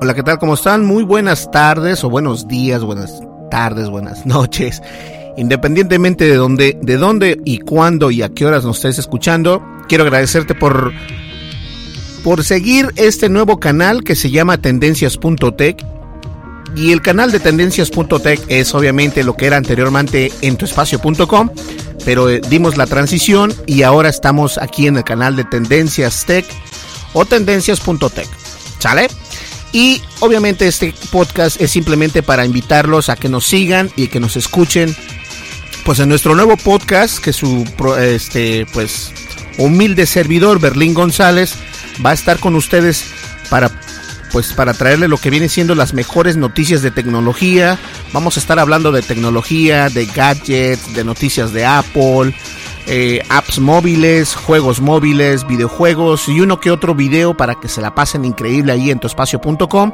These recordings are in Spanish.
Hola, ¿qué tal? ¿Cómo están? Muy buenas tardes o buenos días, buenas tardes, buenas noches. Independientemente de dónde, de dónde y cuándo y a qué horas nos estés escuchando, quiero agradecerte por por seguir este nuevo canal que se llama tendencias.tech. Y el canal de tendencias.tech es obviamente lo que era anteriormente en tuespacio.com, pero eh, dimos la transición y ahora estamos aquí en el canal de Tendencias Tech o tendencias.tech. ¿Sale? Y obviamente este podcast es simplemente para invitarlos a que nos sigan y que nos escuchen pues en nuestro nuevo podcast que su este pues humilde servidor Berlín González va a estar con ustedes para pues para traerle lo que viene siendo las mejores noticias de tecnología. Vamos a estar hablando de tecnología, de gadgets, de noticias de Apple, eh, apps móviles, juegos móviles, videojuegos y uno que otro video para que se la pasen increíble ahí en tuespacio.com.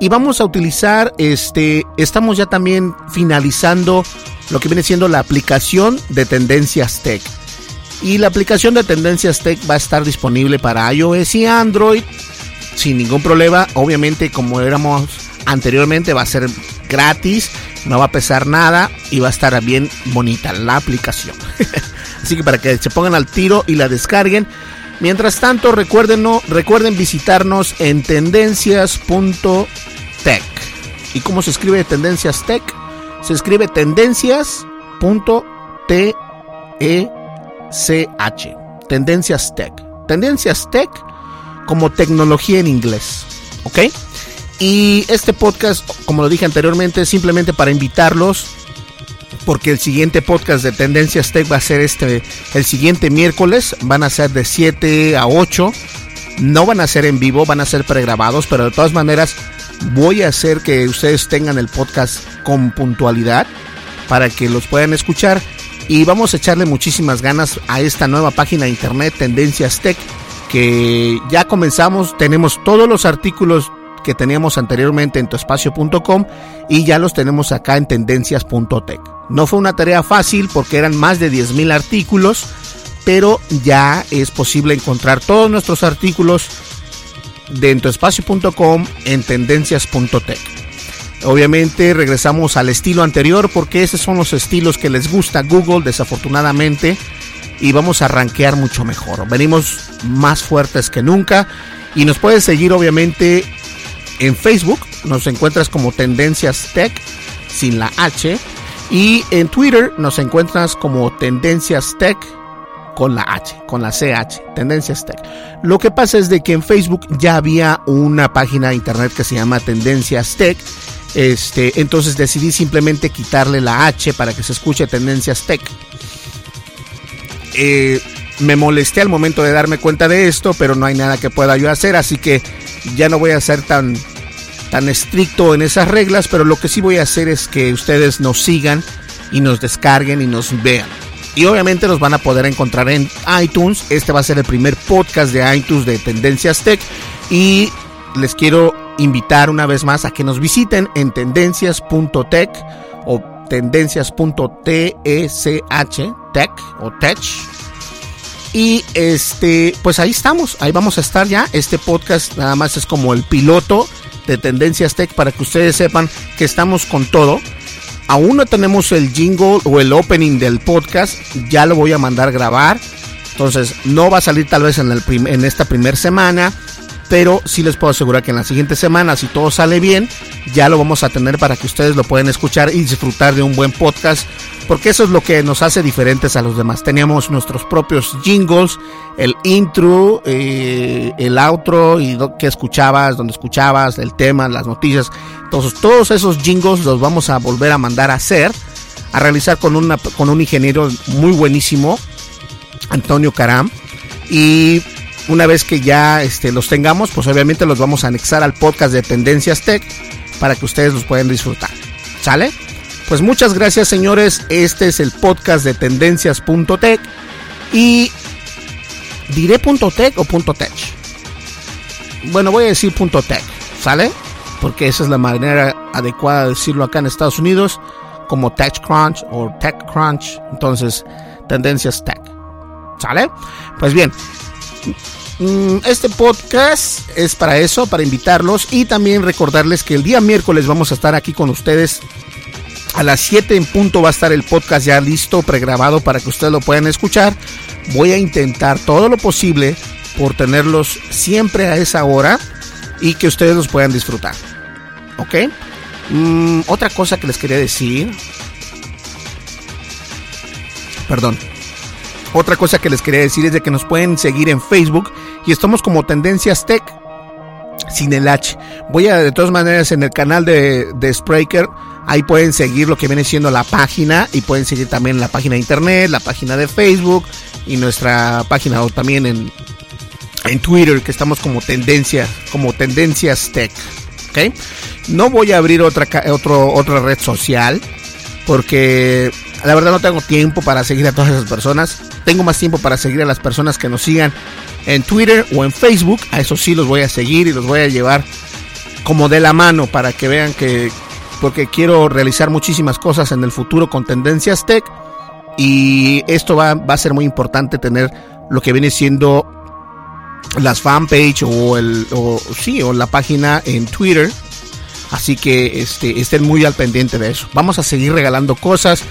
Y vamos a utilizar, este, estamos ya también finalizando lo que viene siendo la aplicación de Tendencias Tech. Y la aplicación de Tendencias Tech va a estar disponible para iOS y Android sin ningún problema. Obviamente, como éramos anteriormente, va a ser gratis, no va a pesar nada y va a estar bien bonita la aplicación. Así que para que se pongan al tiro y la descarguen. Mientras tanto, recuerden, recuerden visitarnos en tendencias.tech. ¿Y cómo se escribe Tendencias Tech? Se escribe tendencias.tech. Tendencias Tech. Tendencias Tech como tecnología en inglés. ¿Ok? Y este podcast, como lo dije anteriormente, es simplemente para invitarlos. Porque el siguiente podcast de Tendencias Tech va a ser este, el siguiente miércoles. Van a ser de 7 a 8. No van a ser en vivo, van a ser pregrabados. Pero de todas maneras, voy a hacer que ustedes tengan el podcast con puntualidad. Para que los puedan escuchar. Y vamos a echarle muchísimas ganas a esta nueva página de internet, Tendencias Tech que ya comenzamos, tenemos todos los artículos que teníamos anteriormente en tuespacio.com y ya los tenemos acá en tendencias.tech. No fue una tarea fácil porque eran más de 10.000 artículos, pero ya es posible encontrar todos nuestros artículos de tuespacio.com en tendencias.tech. Obviamente regresamos al estilo anterior porque esos son los estilos que les gusta Google desafortunadamente y vamos a rankear mucho mejor. Venimos más fuertes que nunca y nos puedes seguir obviamente en Facebook, nos encuentras como Tendencias Tech sin la H y en Twitter nos encuentras como Tendencias Tech con la H, con la CH, Tendencias Tech. Lo que pasa es de que en Facebook ya había una página de internet que se llama Tendencias Tech. Este, entonces decidí simplemente quitarle la H para que se escuche Tendencias Tech. Eh, me molesté al momento de darme cuenta de esto, pero no hay nada que pueda yo hacer, así que ya no voy a ser tan, tan estricto en esas reglas, pero lo que sí voy a hacer es que ustedes nos sigan y nos descarguen y nos vean. Y obviamente nos van a poder encontrar en iTunes. Este va a ser el primer podcast de iTunes de Tendencias Tech. Y les quiero invitar una vez más a que nos visiten en tendencias.tech o tendencias.tech, tech o tech. Y este, pues ahí estamos, ahí vamos a estar ya. Este podcast nada más es como el piloto de Tendencias Tech para que ustedes sepan que estamos con todo. Aún no tenemos el jingle o el opening del podcast, ya lo voy a mandar grabar. Entonces, no va a salir tal vez en, en esta primera semana, pero sí les puedo asegurar que en la siguiente semana, si todo sale bien, ya lo vamos a tener para que ustedes lo puedan escuchar y disfrutar de un buen podcast, porque eso es lo que nos hace diferentes a los demás. Teníamos nuestros propios jingles, el intro, eh, el outro y que escuchabas, donde escuchabas, el tema, las noticias. Todos esos jingles los vamos a volver a mandar a hacer, a realizar con, una, con un ingeniero muy buenísimo, Antonio Caram. Y una vez que ya este, los tengamos, pues obviamente los vamos a anexar al podcast de Tendencias Tech para que ustedes los puedan disfrutar. ¿Sale? Pues muchas gracias señores, este es el podcast de tendencias.tech y diré .tech o .tech. Bueno, voy a decir .tech, ¿sale? Porque esa es la manera adecuada de decirlo acá en Estados Unidos, como TechCrunch o TechCrunch, entonces Tendencias Tech. ¿Sale? Pues bien, este podcast es para eso, para invitarlos y también recordarles que el día miércoles vamos a estar aquí con ustedes. A las 7 en punto va a estar el podcast ya listo, pregrabado para que ustedes lo puedan escuchar. Voy a intentar todo lo posible por tenerlos siempre a esa hora y que ustedes los puedan disfrutar. ¿Ok? Mm, otra cosa que les quería decir. Perdón. Otra cosa que les quería decir es de que nos pueden seguir en Facebook y estamos como Tendencias Tech sin el H. Voy a, de todas maneras, en el canal de, de Spreaker, ahí pueden seguir lo que viene siendo la página y pueden seguir también la página de internet, la página de Facebook y nuestra página o también en, en Twitter, que estamos como Tendencia, como Tendencias Tech. ¿Ok? No voy a abrir otra, otra red social porque la verdad no tengo tiempo para seguir a todas esas personas. Tengo más tiempo para seguir a las personas que nos sigan en Twitter o en Facebook. A eso sí los voy a seguir y los voy a llevar como de la mano para que vean que porque quiero realizar muchísimas cosas en el futuro con Tendencias Tech y esto va, a ser muy importante tener lo que viene siendo las fanpage o el o, sí o la página en Twitter así que este, estén muy al pendiente de eso vamos a seguir regalando cosas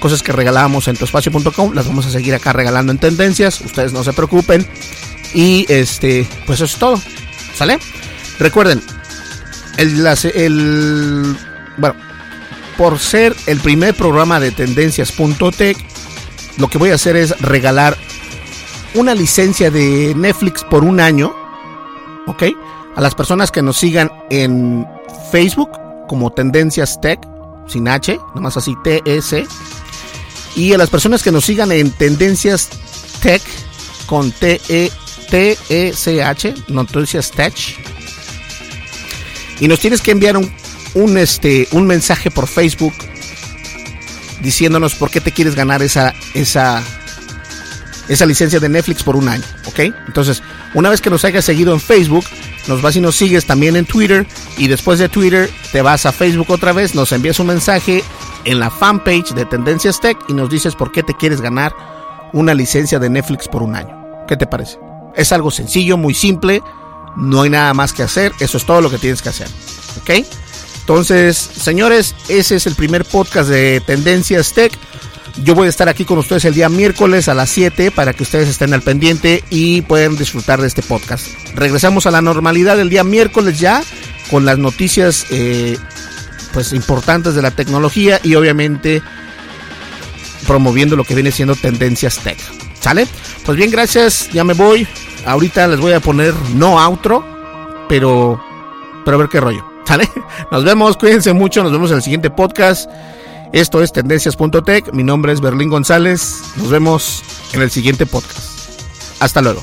cosas que regalábamos en tuespacio.com, las vamos a seguir acá regalando en tendencias, ustedes no se preocupen. Y este, pues eso es todo. ¿Sale? Recuerden, el, el bueno, por ser el primer programa de tendencias.tech, lo que voy a hacer es regalar una licencia de Netflix por un año, ¿ok? A las personas que nos sigan en Facebook como Tendencias Tech, sin H, nomás así TS, y a las personas que nos sigan en Tendencias Tech con T-E-T-E-C-H, Noticias Tech. Y nos tienes que enviar un, un, este, un mensaje por Facebook diciéndonos por qué te quieres ganar esa, esa, esa licencia de Netflix por un año, ¿ok? Entonces, una vez que nos hayas seguido en Facebook, nos vas y nos sigues también en Twitter y después de Twitter te vas a Facebook otra vez, nos envías un mensaje en la fanpage de Tendencias Tech y nos dices por qué te quieres ganar una licencia de Netflix por un año. ¿Qué te parece? Es algo sencillo, muy simple, no hay nada más que hacer, eso es todo lo que tienes que hacer. ¿Ok? Entonces, señores, ese es el primer podcast de Tendencias Tech. Yo voy a estar aquí con ustedes el día miércoles a las 7 para que ustedes estén al pendiente y puedan disfrutar de este podcast. Regresamos a la normalidad el día miércoles ya con las noticias eh, pues importantes de la tecnología y obviamente promoviendo lo que viene siendo tendencias tech. ¿Sale? Pues bien, gracias, ya me voy. Ahorita les voy a poner no outro, pero pero a ver qué rollo. ¿Sale? Nos vemos, cuídense mucho, nos vemos en el siguiente podcast. Esto es tendencias.tech, mi nombre es Berlín González. Nos vemos en el siguiente podcast. Hasta luego.